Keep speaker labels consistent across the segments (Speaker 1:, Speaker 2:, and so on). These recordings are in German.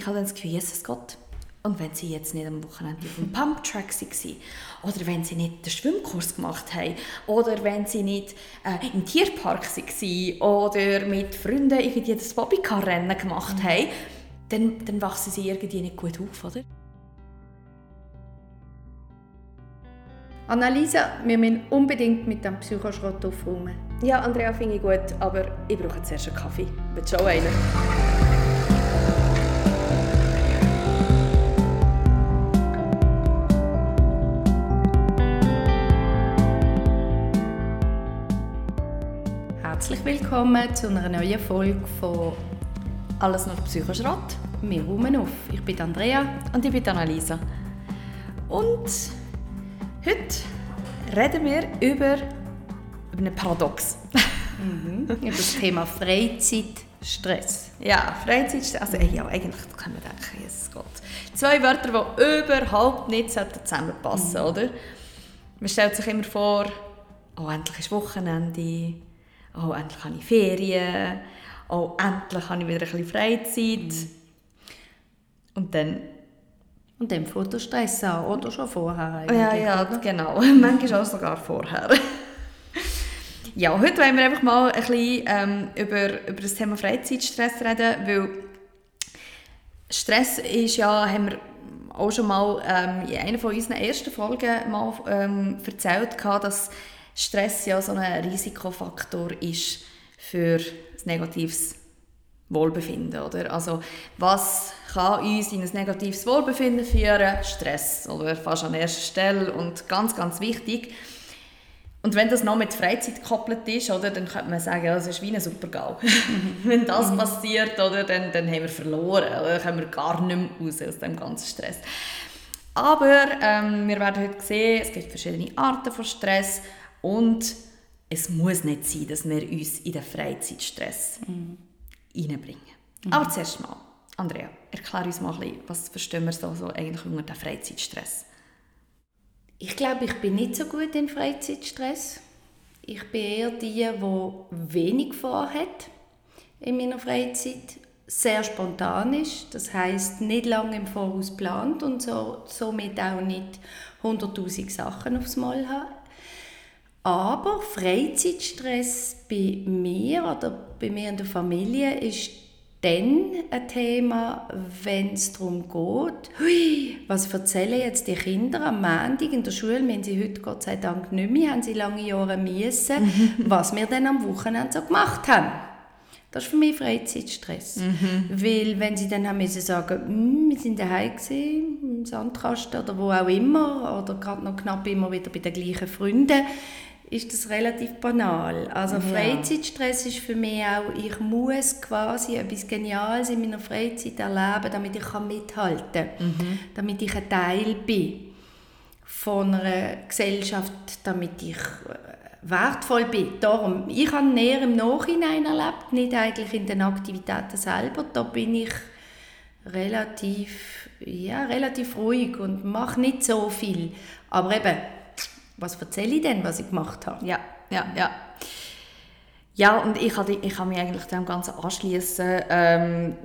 Speaker 1: ich habe dann das Gefühl, Jesus Gott, und wenn sie jetzt nicht am Wochenende auf dem Pumptrack waren, oder wenn sie nicht den Schwimmkurs gemacht haben, oder wenn sie nicht äh, im Tierpark waren, oder mit Freunden irgendwie das Bobbycar-Rennen gemacht mhm. haben, dann, dann wachsen sie irgendwie nicht gut auf, oder?
Speaker 2: Annalisa, wir müssen unbedingt mit dem Psychoschrott aufräumen.
Speaker 1: Ja, Andrea, finde ich gut, aber ich brauche zuerst einen Kaffee. Willst du auch einen?
Speaker 2: Willkommen zu einer neuen Folge von
Speaker 1: Alles noch Psychoschrott.
Speaker 2: Wir räumen auf. Ich bin Andrea.
Speaker 1: Und ich bin Annalisa. Und heute reden wir über, über einen Paradox.
Speaker 2: Mhm. über das Thema Freizeitstress.
Speaker 1: Ja, Freizeitstress. Also ja, eigentlich kann man denken, Jesus Gott. Zwei Wörter, die überhaupt nicht zusammenpassen, mhm. oder? Man stellt sich immer vor, oh, endlich ist Wochenende, oh, endlich habe ich Ferien, oh, endlich habe ich wieder ein bisschen Freizeit. Mhm. Und dann
Speaker 2: und dann fängt der Stress an, oder schon vorher
Speaker 1: eigentlich. Ja, ja, genau. Manchmal auch sogar vorher. ja, heute wollen wir einfach mal ein bisschen ähm, über, über das Thema Freizeitstress reden, weil Stress ist ja, haben wir auch schon mal ähm, in einer von unseren ersten Folgen mal ähm, erzählt, dass Stress ja so ein Risikofaktor ist für ein negatives Wohlbefinden. Oder? Also, was kann uns in ein negatives Wohlbefinden führen? Stress, oder fast an erster Stelle und ganz, ganz wichtig. Und wenn das noch mit Freizeit gekoppelt ist, oder, dann könnte man sagen, ja, das ist wie ein Supergau. wenn das mhm. passiert, oder, dann, dann haben wir verloren. Oder dann kommen wir gar nicht mehr raus aus dem ganzen Stress. Aber ähm, wir werden heute sehen, es gibt verschiedene Arten von Stress und es muss nicht sein, dass wir uns in den Freizeitstress mhm reinbringen. Mhm. Aber zuerst mal, Andrea, erklär uns mal ein bisschen, was verstehen wir so, so eigentlich unter dem Freizeitstress?
Speaker 2: Ich glaube, ich bin nicht so gut im Freizeitstress. Ich bin eher die, die wenig vorhat in meiner Freizeit, sehr spontan ist, das heißt nicht lange im Voraus plant und so, somit auch nicht 100'000 Sachen aufs Mal hat. Aber Freizeitstress bei mir oder bei mir in der Familie ist dann ein Thema, wenn es darum geht, hui, was erzählen jetzt die Kinder am Montag in der Schule, wenn sie heute Gott sei Dank nicht mehr, haben sie lange Jahre müssen, was wir dann am Wochenende so gemacht haben. Das ist für mich Freizeitstress. Mhm. Weil wenn sie dann haben müssen sagen, hm, wir sind daheim gewesen, im Sandkasten oder wo auch immer, oder gerade noch knapp immer wieder bei den gleichen Freunden, ist das relativ banal. Also ja. Freizeitstress ist für mich auch, ich muss quasi etwas Geniales in meiner Freizeit erleben, damit ich mithalten kann, mhm. damit ich ein Teil bin von einer Gesellschaft, damit ich äh, wertvoll bin. Darum, ich habe näher im Nachhinein erlebt, nicht eigentlich in den Aktivitäten selber. Da bin ich relativ, ja, relativ ruhig und mache nicht so viel. Aber eben, was erzähle ich denn, was ich gemacht habe?
Speaker 1: Ja, ja, ja. Ja, und ich kann, ich kann mich eigentlich dem Ganzen anschließen. Ähm,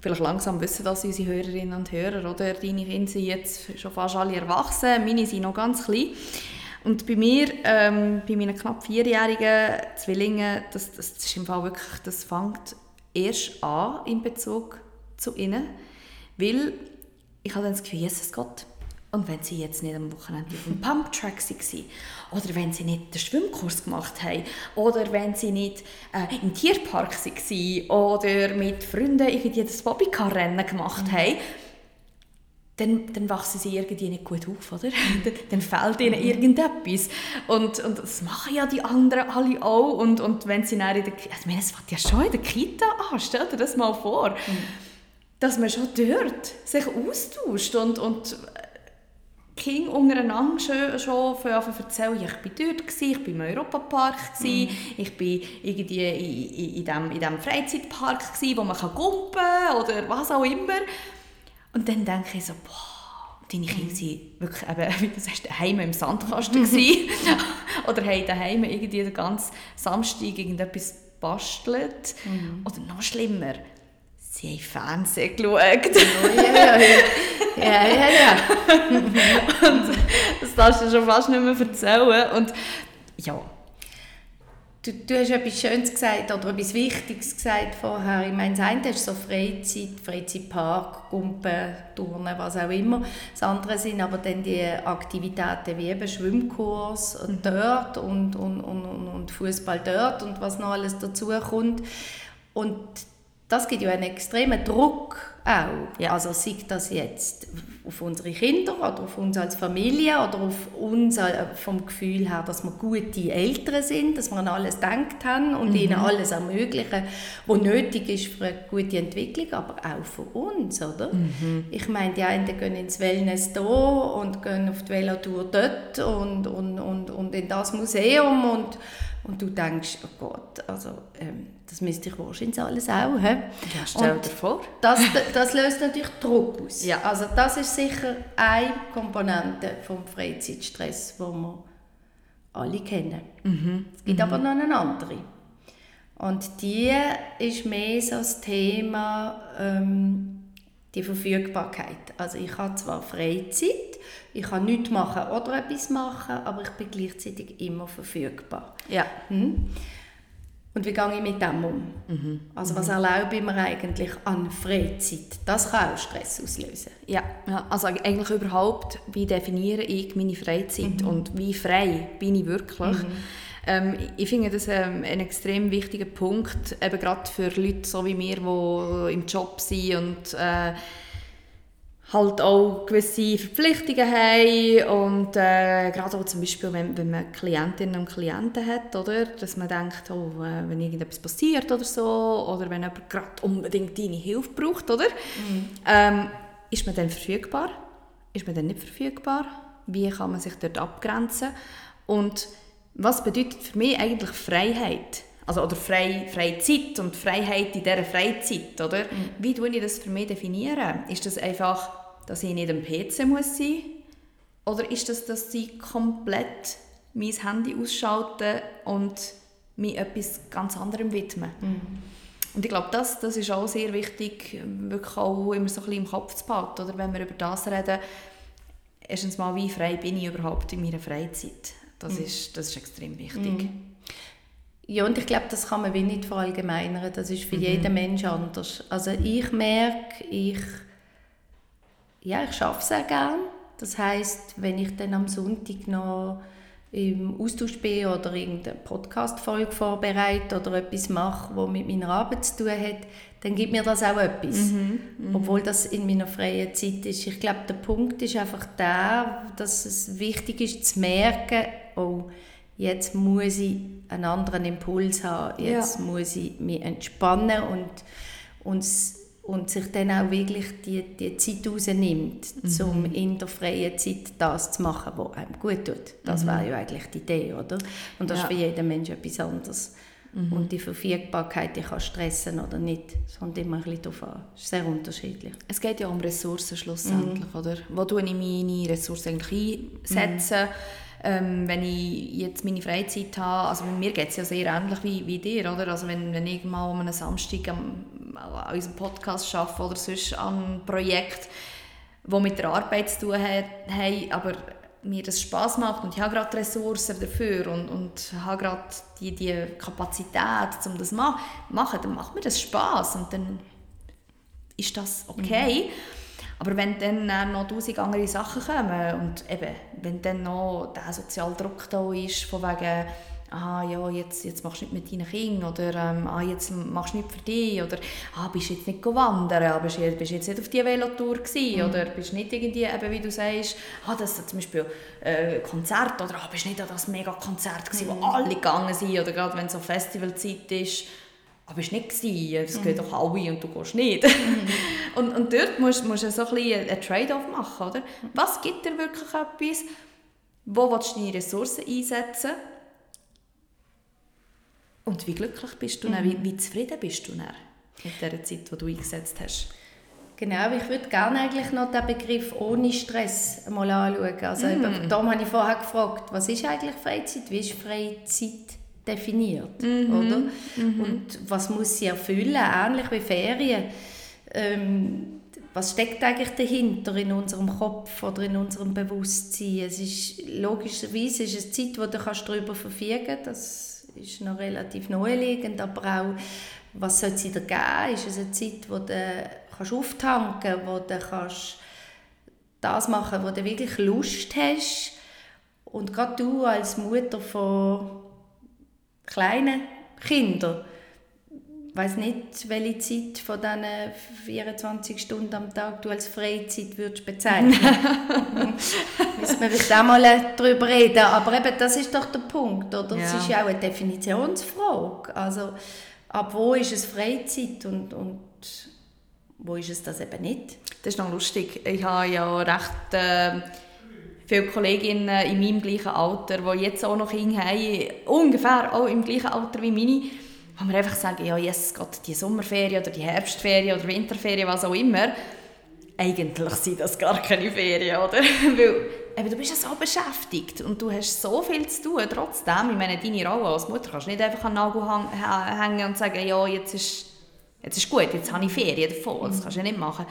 Speaker 1: vielleicht langsam wissen das unsere Hörerinnen und Hörer, oder? Deine Kinder sind jetzt schon fast alle erwachsen, meine sind noch ganz klein. Und bei mir, ähm, bei meinen knapp vierjährigen Zwillingen, das, das, ist im Fall wirklich, das fängt erst an in Bezug zu ihnen, weil ich habe dann das Gefühl, Jesus Gott, und wenn sie jetzt nicht am Wochenende auf dem Pumptrack waren, oder wenn sie nicht den Schwimmkurs gemacht haben, oder wenn sie nicht äh, im Tierpark waren, oder mit Freunden irgendwie das Bobbycar-Rennen gemacht mhm. haben, dann, dann wachsen sie irgendwie nicht gut auf, oder? dann, fehlt ihnen mhm. irgendetwas. Und, und das machen ja die anderen alle auch. Und, und wenn sie dann in der Kita, also es fängt ja schon in der Kita an, stell dir das mal vor. Mhm. Dass man schon dort sich austauscht und, und Kinder untereinander schon, schon erzählen, ich war dort, gewesen, ich war im Europapark, gewesen, mm. ich war irgendwie in, in, in, dem, in dem Freizeitpark, gewesen, wo man kann gumpen kann oder was auch immer. Und dann denke ich so, boah, deine Kinder waren mm. wirklich, eben, wie du sagst, daheim im Sandkasten oder haben daheim irgendwie den ganzen Samstag irgendetwas bastelt. Mm. Oder noch schlimmer, Sie haben Fernsehen geschaut.
Speaker 2: Ja, ja, ja. ja, ja, ja.
Speaker 1: und das darfst du schon fast nicht mehr erzählen. Und ja,
Speaker 2: Du, du hast etwas Schönes gesagt oder etwas Wichtiges gesagt vorher. Ich meine, das eine ist so Freizeit, Freizeitpark, Gumpen, Turnen, was auch immer. Das andere sind aber dann die Aktivitäten wie eben Schwimmkurs mhm. dort und, und, und, und Fußball dort und was noch alles dazu kommt. Und das gibt ja einen extremen Druck auch. Ja. Also sei das jetzt auf unsere Kinder oder auf uns als Familie oder auf uns äh, vom Gefühl her, dass wir gute Eltern sind, dass wir an alles gedacht haben und mhm. ihnen alles ermöglichen, was nötig ist für eine gute Entwicklung, aber auch für uns, oder? Mhm. Ich meine, die einen gehen ins Wellness hier und gehen auf die Velotour dort und, und, und, und in das Museum und und du denkst, oh Gott, also, ähm, das müsste ich wahrscheinlich alles auch. He?
Speaker 1: Ja, stell dir vor.
Speaker 2: Das, das löst natürlich Druck aus. Ja. Also das ist sicher eine Komponente vom Freizeitstress, wo wir alle kennen. Mhm. Es gibt mhm. aber noch eine andere. Und die ist mehr so das Thema ähm, die Verfügbarkeit. Also ich habe zwar Freizeit, ich kann nichts machen oder etwas machen, aber ich bin gleichzeitig immer verfügbar.
Speaker 1: Ja. Hm?
Speaker 2: Und wie gehe ich mit dem um? Mhm. Also was erlaube ich mir eigentlich an Freizeit? Das kann auch Stress auslösen.
Speaker 1: Ja, ja also eigentlich überhaupt, wie definiere ich meine Freizeit mhm. und wie frei bin ich wirklich? Mhm. Ähm, ich finde das ähm, ein extrem wichtiger Punkt, eben gerade für Leute so wie mir, die im Job sind und äh, halt auch gewisse Verpflichtungen haben und äh, gerade auch zum Beispiel, wenn, wenn man Klientinnen und Klienten hat, oder, dass man denkt, oh, äh, wenn irgendetwas passiert oder so, oder wenn jemand gerade unbedingt deine Hilfe braucht, oder, mhm. ähm, ist man dann verfügbar? Ist man dann nicht verfügbar? Wie kann man sich dort abgrenzen? Und was bedeutet für mich eigentlich Freiheit? Also, oder frei, freie Zeit und Freiheit in dieser Freizeit, oder? Mhm. Wie tue ich das für mich definieren? Ist das einfach, dass ich nicht am PC muss sein Oder ist das, dass ich komplett mein Handy ausschalte und mich etwas ganz anderem widme? Mhm. Und ich glaube, das, das ist auch sehr wichtig, wirklich auch immer so ein bisschen im Kopf zu behalten, oder wenn wir über das reden. Erstens mal, wie frei bin ich überhaupt in meiner Freizeit? Das, mhm. ist, das ist extrem wichtig. Mhm.
Speaker 2: Ja, und ich glaube, das kann man wie nicht verallgemeinern. Das ist für mhm. jeden Mensch anders. Also ich merke, ich, ja, ich arbeite sehr gerne. Das heißt, wenn ich dann am Sonntag noch im Austausch bin oder irgendeine Podcast-Folge vorbereite oder etwas mache, was mit meiner Arbeit zu tun hat, dann gibt mir das auch etwas. Mhm, mh. Obwohl das in meiner freien Zeit ist. Ich glaube, der Punkt ist einfach der, dass es wichtig ist zu merken, oh, jetzt muss ich einen anderen Impuls haben, jetzt ja. muss ich mich entspannen und, und, und sich dann auch wirklich die, die Zeit rausnimmt, mhm. um in der freien Zeit das zu machen, was einem gut tut. Das mhm. wäre ja eigentlich die Idee, oder? Und das ja. ist für jeden Menschen etwas anderes. Mhm. Und die Verfügbarkeit, die kann stressen oder nicht. Es kommt immer ein bisschen darauf an. Es ist sehr unterschiedlich.
Speaker 1: Es geht ja um Ressourcen schlussendlich, mhm. oder? Wo tue ich meine Ressourcen eigentlich einsetzen? Mhm. Ähm, wenn ich jetzt meine Freizeit habe, also mir geht es ja sehr ähnlich wie, wie dir, oder? Also wenn, wenn ich mal um einen Samstag am, an unserem Podcast arbeite oder sonst an einem Projekt, das mit der Arbeit zu tun hat, hey, aber mir das Spaß macht und ich habe gerade Ressourcen dafür und, und habe gerade die, die Kapazität, um das zu machen, dann macht mir das Spaß und dann ist das okay. Mhm. Aber wenn dann noch tausend andere Sachen kommen und eben, wenn dann noch der soziale Druck da ist, von wegen ah ja, jetzt, jetzt machst du nicht mit deinen Kindern oder ähm, ah, jetzt machst du nicht für dich oder ah, bist du jetzt nicht wandern, ah, bist, du bist jetzt nicht auf die Velotour gewesen mhm. oder bist nicht irgendwie, eben, wie du sagst, ah, das zum Beispiel äh, Konzert oder ah, bist nicht an das mega Konzert gewesen, mhm. wo alle gegangen sind oder gerade wenn so Festivalzeit ist, ah, bist nicht gewesen, das mhm. gehen doch alle und du gehst nicht. Mhm. und, und dort musst, musst du so ein bisschen einen Trade-off machen, oder? Was gibt dir wirklich etwas, wo willst du deine Ressourcen einsetzen und wie glücklich bist du mhm. dann, wie, wie, zufrieden bist du dann mit der Zeit, die du eingesetzt hast?
Speaker 2: Genau, ich würde gerne eigentlich noch den Begriff ohne Stress mal anschauen. Also mm. darum habe ich vorher gefragt, was ist eigentlich Freizeit? Wie ist Freizeit definiert? -hmm. oder? -hmm. Und was muss sie erfüllen? Ähnlich wie Ferien. ähm, was steckt eigentlich dahinter in unserem Kopf oder in unserem Bewusstsein? Es ist logischerweise ist es eine Zeit, wo du kannst darüber verfügen kannst. Das ist noch relativ naheliegend, aber auch, was soll sie dir geben? Ist es eine Zeit, wo du kannst auftanken kannst, wo du kannst das machen, wo du wirklich Lust hast. Und gerade du als Mutter von kleinen Kindern, weiß nicht, welche Zeit von diesen 24 Stunden am Tag du als Freizeit würdest bezeichnen. Müssen wir vielleicht auch mal darüber reden. Aber eben, das ist doch der Punkt, oder? Ja. ist ja auch eine Definitionsfrage. Also, ab wo ist es Freizeit und, und wo ist es das eben nicht?
Speaker 1: Das ist noch lustig. Ich habe ja recht äh, viele Kolleginnen in meinem gleichen Alter, die jetzt auch noch Kinder haben, ungefähr auch im gleichen Alter wie meine, wo wir einfach sagen, ja, jetzt geht die Sommerferien oder die Herbstferien oder Winterferien, was auch immer. Eigentlich sind das gar keine Ferien, oder? Weil eben, du bist ja so beschäftigt und du hast so viel zu tun. Trotzdem, ich meine, deine Rolle als Mutter kannst du nicht einfach an den Nagel hängen und sagen, ja, jetzt ist Jetzt ist gut, jetzt habe ich Ferien davon, das kannst du ja nicht machen.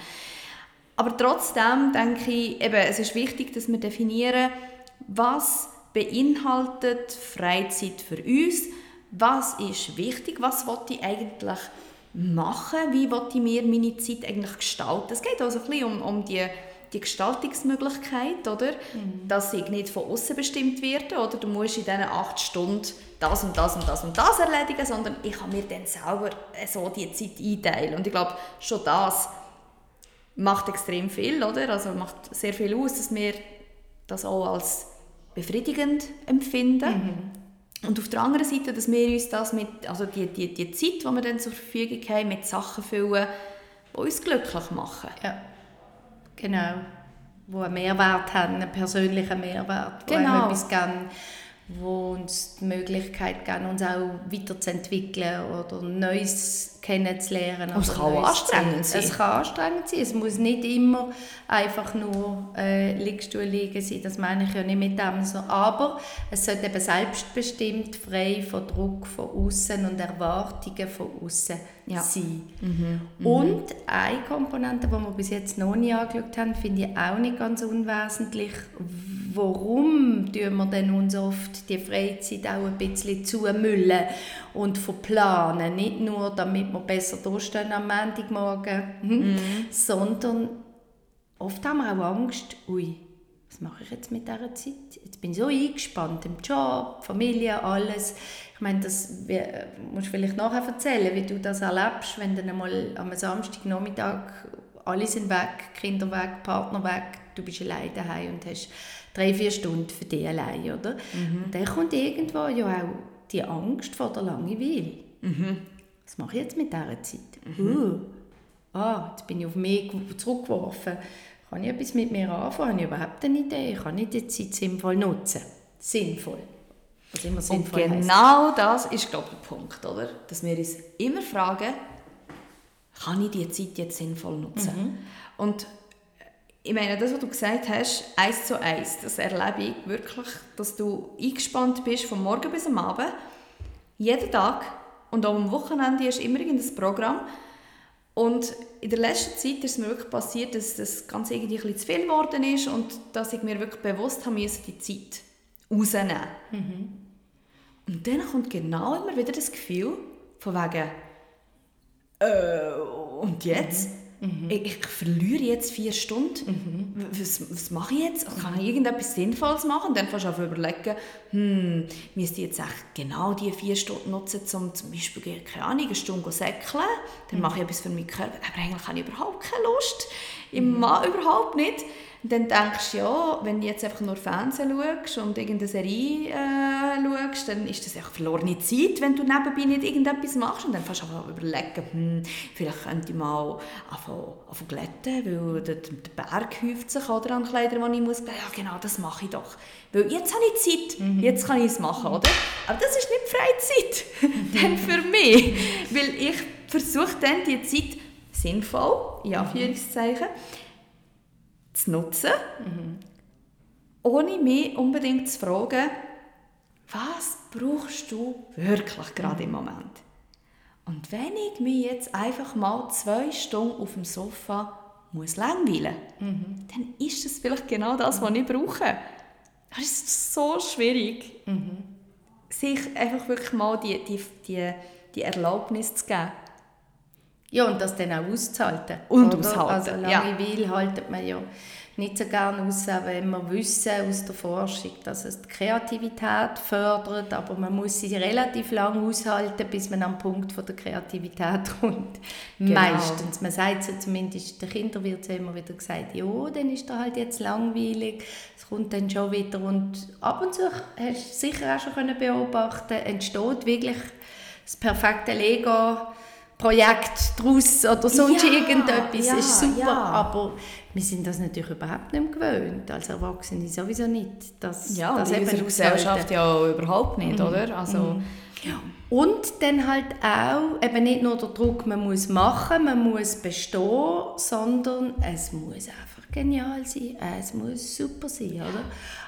Speaker 1: Aber trotzdem denke ich, eben, es ist wichtig, dass wir definieren, was beinhaltet Freizeit für uns, was ist wichtig, was will ich eigentlich machen, wie will ich mir meine Zeit eigentlich gestalten. Es geht also ein bisschen um, um die die Gestaltungsmöglichkeit, oder? Mhm. Dass ich nicht von außen bestimmt werde, oder du musst in diesen acht Stunden das und das und das und das erledigen, sondern ich kann mir dann selber so die Zeit einteilen. Und ich glaube, schon das macht extrem viel, oder? Also macht sehr viel aus, dass wir das auch als befriedigend empfinden. Mhm. Und auf der anderen Seite, dass wir uns das mit, also die, die, die Zeit, die wir dann zur Verfügung haben, mit Sachen füllen, die uns glücklich machen.
Speaker 2: Ja. Genau. Wo einen Mehrwert haben, einen persönlichen Mehrwert. Genau. Etwas geben, wo uns die Möglichkeit geben, uns auch weiterzuentwickeln oder Neues kennenzulernen.
Speaker 1: Und es kann auch anstrengend sein.
Speaker 2: Es kann anstrengend sein. Es muss nicht immer einfach nur äh, Liegestuhl liegen sein, das meine ich ja nicht mit dem so. Aber es sollte eben selbstbestimmt, frei von Druck von außen und Erwartungen von außen ja. sein. Mhm. Mhm. Und eine Komponente, die wir bis jetzt noch nie angeschaut haben, finde ich auch nicht ganz unwesentlich. Warum tun wir denn uns oft die Freizeit auch ein bisschen zumüllen und verplanen? Nicht nur, damit wir besser durchstehen am Montagmorgen, hm, mhm. sondern oft haben wir auch Angst, ui, was mache ich jetzt mit dieser Zeit? Jetzt bin ich so eingespannt im Job, Familie, alles. Ich meine, das wie, musst du vielleicht nachher erzählen, wie du das erlebst, wenn dann einmal am Samstagnachmittag alle sind weg, Kinder weg, Partner weg, du bist allein daheim und hast drei, vier Stunden für dich allein, oder? Mhm. Und dann kommt irgendwo ja auch die Angst vor der Langeweile. Mhm. Was mache ich jetzt mit dieser Zeit? Mhm. Uh, ah, jetzt bin ich auf mich zurückgeworfen. Kann ich etwas mit mir anfangen? Habe ich überhaupt eine Idee? Kann ich die Zeit sinnvoll nutzen? Sinnvoll.
Speaker 1: Was immer sinnvoll Und genau heisst. das ist, glaube ich, der Punkt, oder? Dass wir uns immer fragen, kann ich diese Zeit jetzt sinnvoll nutzen? Mhm. Und ich meine, das, was du gesagt hast, eins zu eins, das erlebe ich wirklich, dass du eingespannt bist vom Morgen bis am Abend, jeden Tag und auch am Wochenende ist immer irgendein Programm. Und in der letzten Zeit ist es mir wirklich passiert, dass das Ganze irgendwie ein bisschen zu viel geworden ist und dass ich mir wirklich bewusst habe müssen, die Zeit rausnehmen. Mhm. Und dann kommt genau immer wieder das Gefühl von wegen, äh, und jetzt? Mhm. Mhm. Ich, ich, verliere jetzt vier Stunden. Mhm. Was, was mache ich jetzt? Kann ich irgendetwas Sinnvolles machen? Und dann fängst du an überlegen, hm, müsste ich jetzt echt genau diese vier Stunden nutzen, um zum Beispiel, keine Ahnung, eine Stunde zu säckeln. Dann mhm. mache ich etwas für meinen Körper. Aber eigentlich habe ich überhaupt keine Lust. Ich mhm. mag überhaupt nicht. Und dann denkst du, ja, wenn du jetzt einfach nur Fernsehen schaust und irgendeine Serie äh, schaust, dann ist das einfach verlorene Zeit, wenn du nebenbei nicht irgendetwas machst. Und dann fängst du an überlegen, hm, vielleicht könnte ich mal anfangen, glätten, weil der, der Berg häuft sich oder, an Kleidern, die ich muss. Ja, genau, das mache ich doch. Weil jetzt habe ich Zeit, mhm. jetzt kann ich es machen, oder? Aber das ist nicht Freizeit, dann für mich. Weil ich versuche dann die Zeit sinnvoll, in Anführungszeichen, zu nutzen, mhm. ohne mich unbedingt zu fragen, was brauchst du wirklich gerade im Moment? Und wenn ich mich jetzt einfach mal zwei Stunden auf dem Sofa muss langweilen mhm. dann ist das vielleicht genau das, was ich brauche. Das ist so schwierig, mhm. sich einfach wirklich mal die, die, die, die Erlaubnis zu geben.
Speaker 2: Ja, und das dann auch auszuhalten.
Speaker 1: Und oder? aushalten,
Speaker 2: Also Langeweile ja. haltet man ja nicht so gerne raus, wenn wir wissen aus der Forschung, dass es die Kreativität fördert, aber man muss sie relativ lange aushalten, bis man am Punkt von der Kreativität kommt. Genau. Meistens. Man sagt so zumindest, der Kinder wird immer wieder gesagt, ja, dann ist er halt jetzt langweilig, es kommt dann schon wieder und ab und zu hast du sicher auch schon beobachten entsteht wirklich das perfekte Lego Projekt daraus oder sonst ja, irgendetwas. Ja, ist super, ja. aber wir sind das natürlich überhaupt nicht gewöhnt, als Erwachsene sowieso nicht. Dass,
Speaker 1: ja, das in unserer Gesellschaft ja überhaupt nicht, mhm. oder? Also, mhm.
Speaker 2: Und dann halt auch eben nicht nur der Druck, man muss machen, man muss bestehen, sondern es muss einfach genial sein, es muss super sein, oder?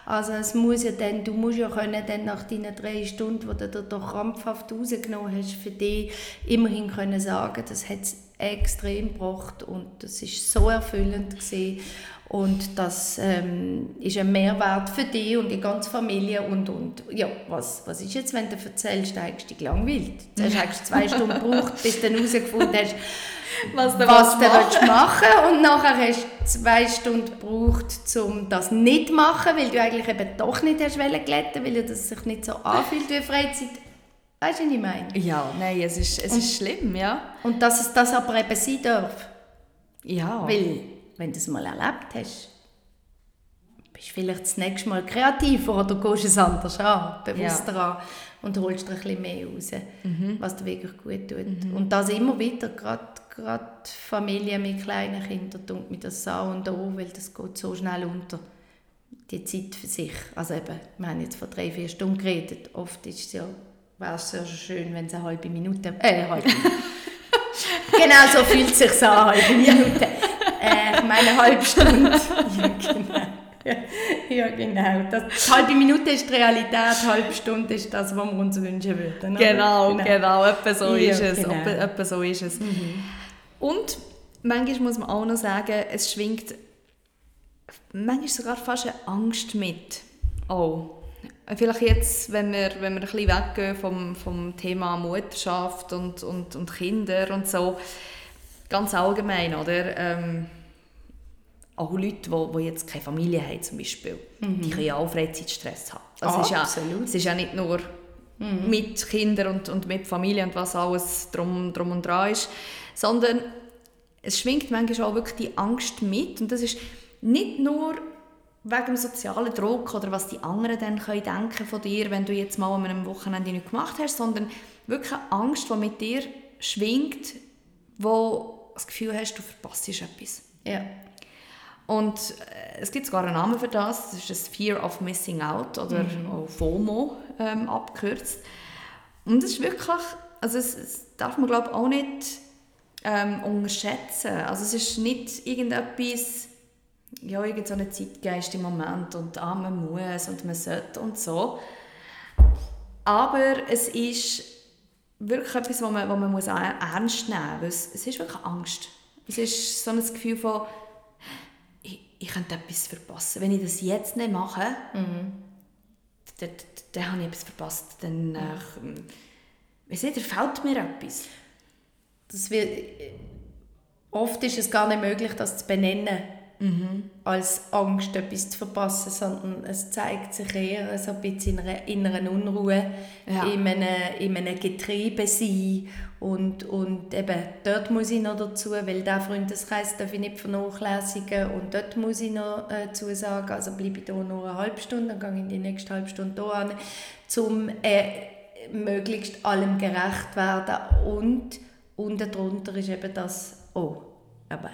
Speaker 2: Also es muss ja dann, du musst ja können dann nach deinen drei Stunden, die du da krampfhaft rausgenommen hast, für dich immerhin können sagen, das hat extrem gebracht und das ist so erfüllend gewesen. Und das ähm, ist ein Mehrwert für dich und die ganze Familie. Und, und ja, was, was ist jetzt, wenn du erzählst, du hast dich gelangweilt? Zuerst hast du zwei Stunden gebraucht, bis du herausgefunden hast, was du, was du machen. machen Und nachher hast du zwei Stunden gebraucht, um das nicht zu machen, weil du eigentlich eben doch nicht hast glätten weil das sich nicht so anfühlt wie Freizeit. Weißt du, was ich meine?
Speaker 1: Ja, nein, es ist, es und, ist schlimm, ja.
Speaker 2: Und dass es das aber eben sein darf.
Speaker 1: Ja.
Speaker 2: Weil, wenn du es mal erlebt hast, bist du vielleicht das nächste Mal kreativer oder gehst es anders an, bewusster ja. an und holst dir ein bisschen mehr raus, mhm. was dir wirklich gut tut. Mhm. Und das immer wieder, gerade gerade Familien mit kleinen Kindern tut mir das so und an, weil das geht so schnell unter. Die Zeit für sich. Also eben, wir haben jetzt vor drei, vier Stunden geredet. Oft ist es ja, wäre es sehr schön, wenn es eine halbe Minute... Äh, eine halbe Genau so fühlt es sich an, eine halbe Minute. Äh, ich meine, eine halbe Stunde. ja, genau. Ja, genau. Das, die halbe Minute ist die Realität, die halbe Stunde ist das, was wir uns wünschen würden.
Speaker 1: Genau, genau, genau. Etwa so ja, ist es. Genau. Etwa so ist es. Mhm. Und manchmal muss man auch noch sagen, es schwingt manchmal sogar fast eine Angst mit. Oh. Vielleicht jetzt, wenn wir, wenn wir ein bisschen weggehen vom, vom Thema Mutterschaft und, und, und Kinder und so, ganz allgemein, oder? Ähm, auch Leute, die, die jetzt keine Familie haben zum Beispiel, mhm. die können ja auch Freizeitstress haben. Das
Speaker 2: oh,
Speaker 1: ist ja,
Speaker 2: absolut.
Speaker 1: Es ist ja nicht nur mhm. mit Kindern und, und mit Familie und was alles drum, drum und dran ist, sondern es schwingt manchmal auch wirklich die Angst mit und das ist nicht nur wegen dem sozialen Druck oder was die anderen dann können denken von dir, wenn du jetzt mal an einem Wochenende nicht gemacht hast, sondern wirklich eine Angst, die mit dir schwingt, wo das Gefühl hast, du verpasst etwas.
Speaker 2: Ja.
Speaker 1: Und äh, es gibt sogar einen Namen für das, das ist das Fear of Missing Out oder mhm. auch FOMO ähm, abgekürzt. Und es ist wirklich, also es, es darf man glaube ich auch nicht ähm, unterschätzen. Also es ist nicht irgendetwas, ja, irgend so ein Zeitgeist im Moment und ah, man muss und man sollte und so. Aber es ist wirklich etwas, was man, was man muss ernst nehmen muss. Es, ist wirklich Angst. Es ist so ein Gefühl von, ich, ich könnte etwas verpassen. Wenn ich das jetzt nicht mache, mhm. dann, dann, habe ich etwas verpasst. Dann, äh, ich nicht, da fehlt mir etwas
Speaker 2: das wird, oft ist es gar nicht möglich, das zu benennen, mhm. als Angst, etwas zu verpassen, sondern es zeigt sich eher so ein bisschen in einer inneren Unruhe, ja. in, einem, in einem Getriebe sein und, und eben dort muss ich noch dazu, weil der Freundeskreis darf ich nicht vernachlässigen und dort muss ich noch äh, zusagen, also bleibe ich hier nur eine halbe Stunde, dann gehe ich in die nächste halbe Stunde hier an, um äh, möglichst allem gerecht werden und Unten drunter ist eben das, oh, aber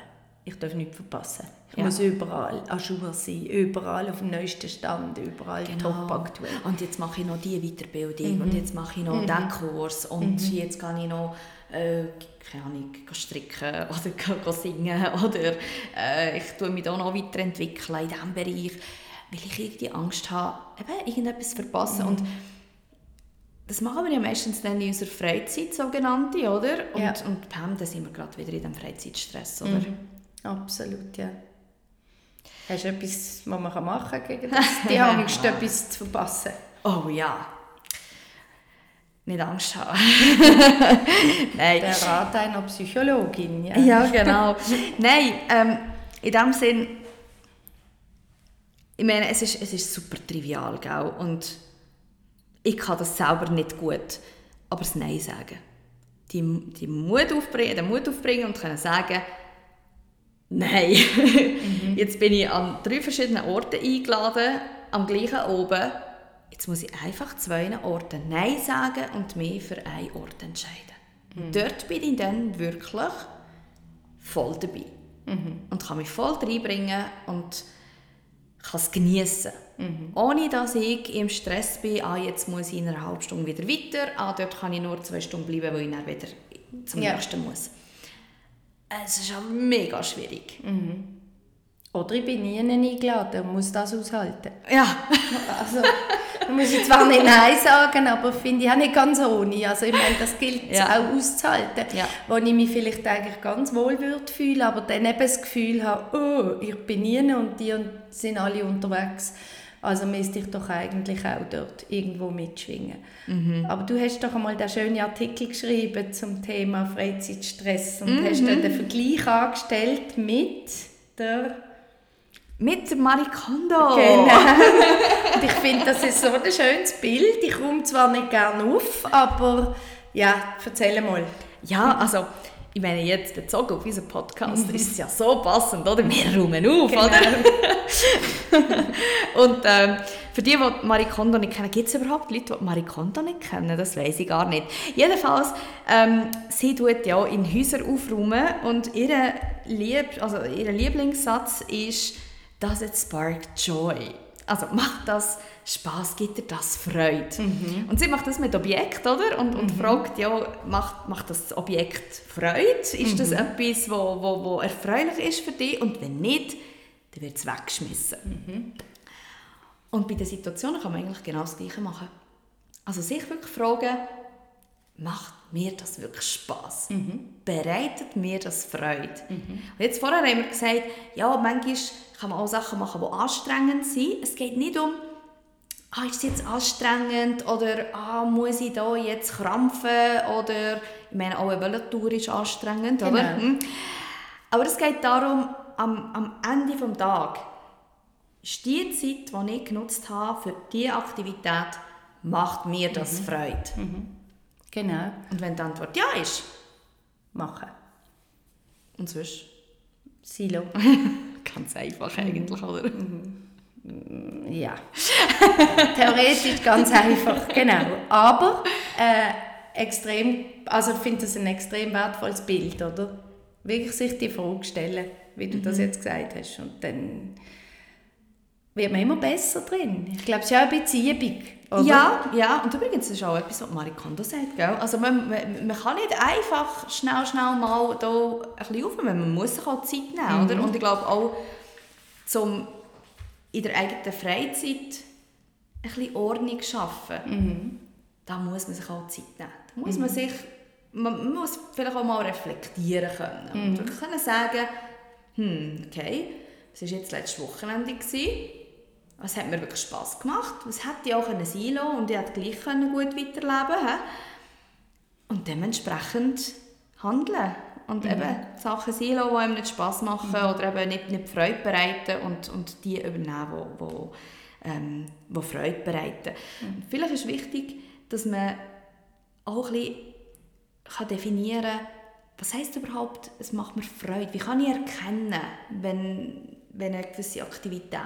Speaker 2: ich darf nichts verpassen. Ich ja. muss überall an Schuhe sein, überall auf dem neuesten Stand, überall genau. top aktuell.
Speaker 1: Und jetzt mache ich noch diese Weiterbildung mhm. und jetzt mache ich noch mhm. diesen Kurs und mhm. jetzt kann ich noch äh, keine Ahnung, stricken oder singen oder äh, ich tue mich auch noch weiterentwickeln in diesem Bereich, weil ich irgendwie Angst habe, eben irgendetwas zu verpassen. Und das machen wir ja meistens dann in unserer Freizeit, sogenannte, oder? Und,
Speaker 2: Ja.
Speaker 1: und bam, dann sind wir gerade wieder in dem Freizeitstress, oder?
Speaker 2: Absolut, ja. Hast du etwas, was man machen kann gegen das? Die Angst, etwas zu verpassen?
Speaker 1: Oh ja. Nicht Angst haben. Nein.
Speaker 2: Der Rat einer Psychologin, ja.
Speaker 1: Ja, genau. Nein, ähm, in dem Sinn, ich meine, es ist, es ist super trivial, gell? Und ich kann das selber nicht gut, aber das Nein sagen. Die, die Mut aufbringen, den Mut aufbringen und können sagen, Nein. Jetzt bin ich an drei verschiedenen Orten eingeladen, am gleichen oben. Jetzt muss ich einfach zwei Orten Nein sagen und mich für einen Ort entscheiden. Und Dort bin ich dann wirklich voll dabei. Und kann mich voll reinbringen und kann es geniessen. Ohne dass ich im Stress bin, ah, jetzt muss ich in einer halben Stunde wieder weiter, ah, dort kann ich nur zwei Stunden bleiben, weil ich dann wieder zum
Speaker 2: Ja.
Speaker 1: nächsten muss. Es ist auch mega schwierig.
Speaker 2: Oder ich bin nie eingeladen und muss das aushalten.
Speaker 1: Ja,
Speaker 2: Also, da muss ich zwar nicht Nein sagen, aber finde ich auch nicht ganz ohne. Also ich meine, das gilt
Speaker 1: Ja.
Speaker 2: auch auszuhalten.
Speaker 1: Ja.
Speaker 2: Wo ich mich vielleicht eigentlich ganz wohl würde fühlen, aber dann eben das Gefühl habe, oh, ich bin nie und die und sind alle unterwegs. Also müsste ich doch eigentlich auch dort irgendwo mitschwingen. Aber du hast doch einmal den schönen Artikel geschrieben zum Thema Freizeitstress und hast dort einen Vergleich angestellt mit der
Speaker 1: mit der Marie Kondo.
Speaker 2: Genau. Und ich finde, das ist so ein schönes Bild. Ich komme zwar nicht gerne auf, aber ja, erzähl mal.
Speaker 1: Ja, also, ich meine, jetzt bezogen auf unseren Podcast ist es ja so passend, oder? Wir räumen auf,
Speaker 2: Genau.
Speaker 1: oder? Und ähm, für die, die Marie Kondo nicht kennen, gibt es überhaupt Leute, die Marie Kondo nicht kennen? Das weiß ich gar nicht. Jedenfalls, ähm, sie tut ja in Häuser aufräumen und ihr, Lieb, also ihr Lieblingssatz ist, dass it sparked joy. Also macht das Spaß, gibt dir das Freude. Und sie macht das mit Objekt, oder? Und, und fragt, ja, macht, macht das Objekt Freude? Ist das etwas, wo, wo, wo erfreulich ist für dich? Und wenn nicht, dann wird es weggeschmissen. Und bei den Situationen kann man eigentlich genau das Gleiche machen. Also sich wirklich fragen, macht mir das wirklich Spaß? Bereitet mir das Freude? Und jetzt vorher haben wir gesagt, ja, manchmal kann man auch Sachen machen, die anstrengend sind. Es geht nicht um, ah, ist es jetzt anstrengend oder ah, muss ich da jetzt krampfen oder ich meine, auch eine Velotour ist anstrengend, oder?
Speaker 2: Genau.
Speaker 1: Hm. Aber es geht darum, am, am Ende des Tages ist die Zeit, die ich genutzt habe für diese Aktivität, macht mir das Freude.
Speaker 2: Genau,
Speaker 1: Und wenn die Antwort ja ist,
Speaker 2: machen.
Speaker 1: und sonst
Speaker 2: Silo.
Speaker 1: ganz einfach eigentlich, oder?
Speaker 2: Ja. Theoretisch ganz einfach, genau. Aber äh, extrem, also ich finde das ein extrem wertvolles Bild, oder? Wirklich sich die Frage stellen, wie du das jetzt gesagt hast. Und dann wird man immer besser drin. Ich glaube, es ist ja eine Beziehung, oder?
Speaker 1: Ja, ja, und übrigens das ist auch etwas, was Marie Kondo sagt. Gell? Also man, man, man kann nicht einfach schnell, schnell mal da ein bisschen aufnehmen. Man muss sich auch Zeit nehmen. Oder? Und ich glaube auch, zum in der eigenen Freizeit ein bisschen Ordnung schaffen, da muss man sich auch Zeit nehmen. Da muss man sich, man, muss vielleicht auch mal reflektieren können. Und wirklich können sagen, hm, okay, es war jetzt letztes Wochenende. Gewesen. Es hat mir wirklich Spass gemacht. Es hätte ich auch können sein lassen und ich hätte gleich können gut weiterleben hä? Und dementsprechend handeln. Und eben Sachen sein lassen, die einem nicht Spass machen oder eben nicht, nicht Freude bereiten und, und die übernehmen, die, wo, ähm, wo Freude bereiten. Und vielleicht ist wichtig, dass man auch ein bisschen kann definieren kann, was heisst überhaupt, es macht mir Freude? Wie kann ich erkennen, wenn, wenn eine gewisse Aktivität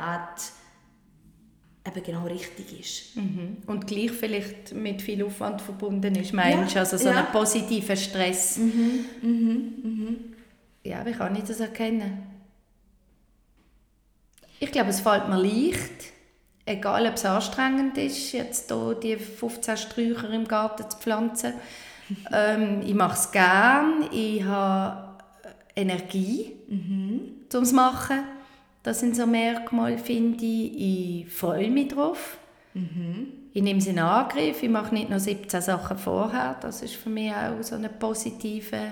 Speaker 1: eben genau richtig ist?
Speaker 2: Mhm. Und gleich vielleicht mit viel Aufwand verbunden ist, meinst du?
Speaker 1: Ja,
Speaker 2: Also so
Speaker 1: ja.
Speaker 2: einen positiven Stress. Ja, wie kann ich das erkennen? Ich glaube, es fällt mir leicht, egal ob es anstrengend ist, jetzt hier die 15 Sträucher im Garten zu pflanzen. ähm, ich mache es gerne, ich habe Energie, um es zu machen. Das sind so Merkmale, finde ich. Ich freue mich drauf. Ich nehme sie in Angriff, ich mache nicht nur 17 Sachen vorher, das ist für mich auch so eine positive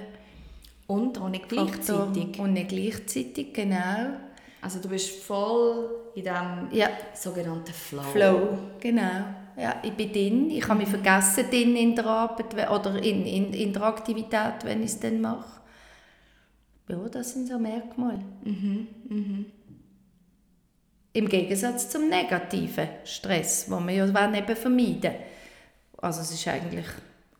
Speaker 1: Und auch nicht gleichzeitig.
Speaker 2: Und nicht gleichzeitig, genau.
Speaker 1: Also du bist voll in diesem
Speaker 2: Ja.
Speaker 1: sogenannten Flow.
Speaker 2: Flow, genau. Ja, ich bin drin, ich habe mich vergessen drin in der Arbeit oder in, in, in der Aktivität, wenn ich es dann mache. Ja, das sind so Merkmale. Im Gegensatz zum negativen Stress, den wir ja eben vermeiden Also es ist eigentlich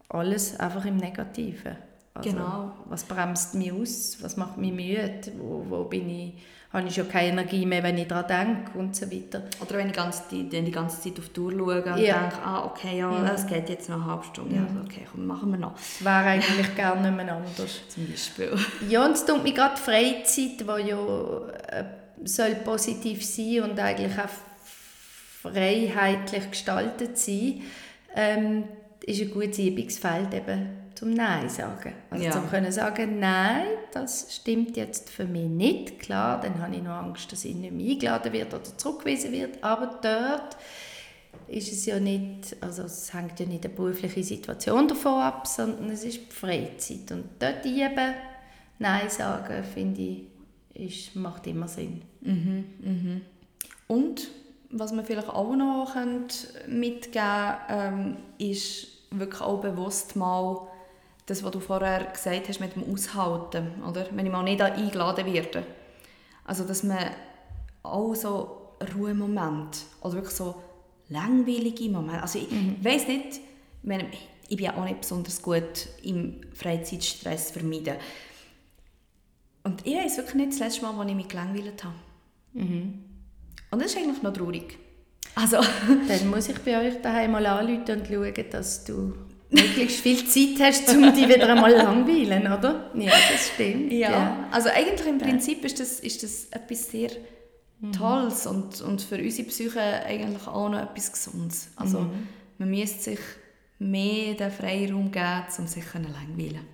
Speaker 2: alles einfach im Negativen. Also,
Speaker 1: Genau.
Speaker 2: Was bremst mich aus? Was macht mich müde? Wo, wo bin ich, habe ich schon keine Energie mehr, wenn ich daran denke und so weiter.
Speaker 1: Oder wenn ich ganze, die, die ganze Zeit auf die Uhr schaue und
Speaker 2: Ja.
Speaker 1: denke, ah, okay, ja, es geht jetzt noch eine halbe Stunde. Ja, also, okay, komm, machen wir noch.
Speaker 2: Es wäre eigentlich gar nicht mehr anders.
Speaker 1: Zum Beispiel.
Speaker 2: Ja, und es tut mir gerade die Freizeit, die ja äh, soll positiv sein und eigentlich auch freiheitlich gestaltet sein, ähm, ist ein gutes Übungsfeld eben zum Nein sagen. Also
Speaker 1: Ja.
Speaker 2: zum können sagen, nein, das stimmt jetzt für mich nicht. Klar, dann habe ich noch Angst, dass ich nicht mehr eingeladen wird oder zurückgewiesen wird, aber dort ist es ja nicht, also es hängt ja nicht eine berufliche Situation davon ab, sondern es ist die Freizeit. Und dort eben Nein sagen, finde ich, ist, macht immer Sinn.
Speaker 1: Und was wir vielleicht auch noch mitgeben ähm, ist wirklich auch bewusst mal das, was du vorher gesagt hast mit dem Aushalten, oder? Wenn ich mal nicht eingeladen werde. Also, dass man auch so Ruhemomente oder wirklich so langweilige Momente, also ich weiss nicht, ich, bin ja auch nicht besonders gut im Freizeitstress vermeiden. Und ich weiss wirklich nicht das letzte Mal, als ich mich gelangweilt habe. Und das ist eigentlich noch traurig. Also,
Speaker 2: Dann muss ich bei euch daheim mal anrufen und schauen, dass du möglichst viel Zeit hast, um dich wieder einmal langweilen, oder? Ja, das stimmt.
Speaker 1: ja. also eigentlich im Prinzip ist das, ist das etwas sehr Tolles und, und für unsere Psyche eigentlich auch noch etwas Gesundes. Also man müsste sich mehr den Freiraum geben, um sich zu langweilen.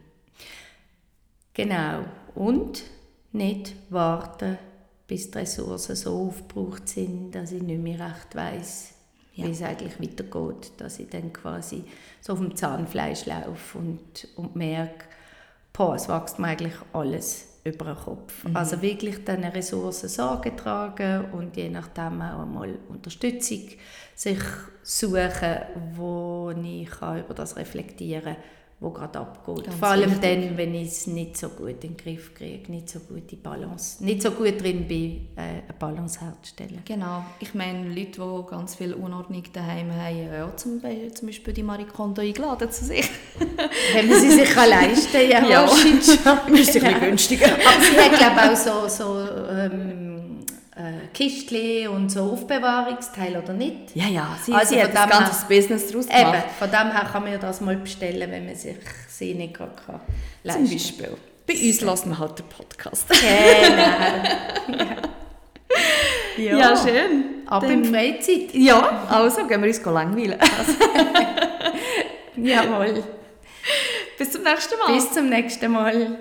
Speaker 2: Genau. Und nicht warten, bis die Ressourcen so aufgebraucht sind, dass ich nicht mehr recht weiss,
Speaker 1: Ja.
Speaker 2: wie es eigentlich weitergeht. Dass ich dann quasi so auf dem Zahnfleisch laufe und, und merke, boah, es wächst mir eigentlich alles über den Kopf. Also wirklich diesen Ressourcen Sorge tragen und je nachdem auch einmal Unterstützung sich suchen, wo ich kann über das reflektieren kann, wo gerade abgeht.
Speaker 1: Ganz
Speaker 2: Vor allem
Speaker 1: wichtig.
Speaker 2: dann, wenn ich es nicht so gut in den Griff kriege, nicht so gut die Balance, nicht so gut drin bin, äh, eine Balance herzustellen.
Speaker 1: Genau. Ich meine, Leute, die ganz viel Unordnung daheim haben, ja zum Beispiel, zum Beispiel die Marie Kondo eingeladen zu sich.
Speaker 2: Wenn man sie sich kann leisten kann, ja,
Speaker 1: Ja.
Speaker 2: wahrscheinlich schon.
Speaker 1: Ist ein bisschen günstiger.
Speaker 2: Aber sie hat, glaube ich, auch so, so ähm, äh, Kistchen und so Aufbewahrungsteile, oder nicht?
Speaker 1: Ja, ja, sie,
Speaker 2: Also
Speaker 1: sie hat ein ganzes Business daraus
Speaker 2: Eben,
Speaker 1: gemacht.
Speaker 2: von dem her kann man ja das mal bestellen, wenn man sich sie nicht gerade kann
Speaker 1: Zum
Speaker 2: leisten kann.
Speaker 1: Beispiel. Bei uns lassen wir halt den Podcast.
Speaker 2: Genau.
Speaker 1: Ja, schön.
Speaker 2: Ab
Speaker 1: Dann-
Speaker 2: in Freizeit.
Speaker 1: Ja, also gehen wir uns langweilen.
Speaker 2: Jawohl.
Speaker 1: Bis zum nächsten Mal.
Speaker 2: Bis zum nächsten Mal.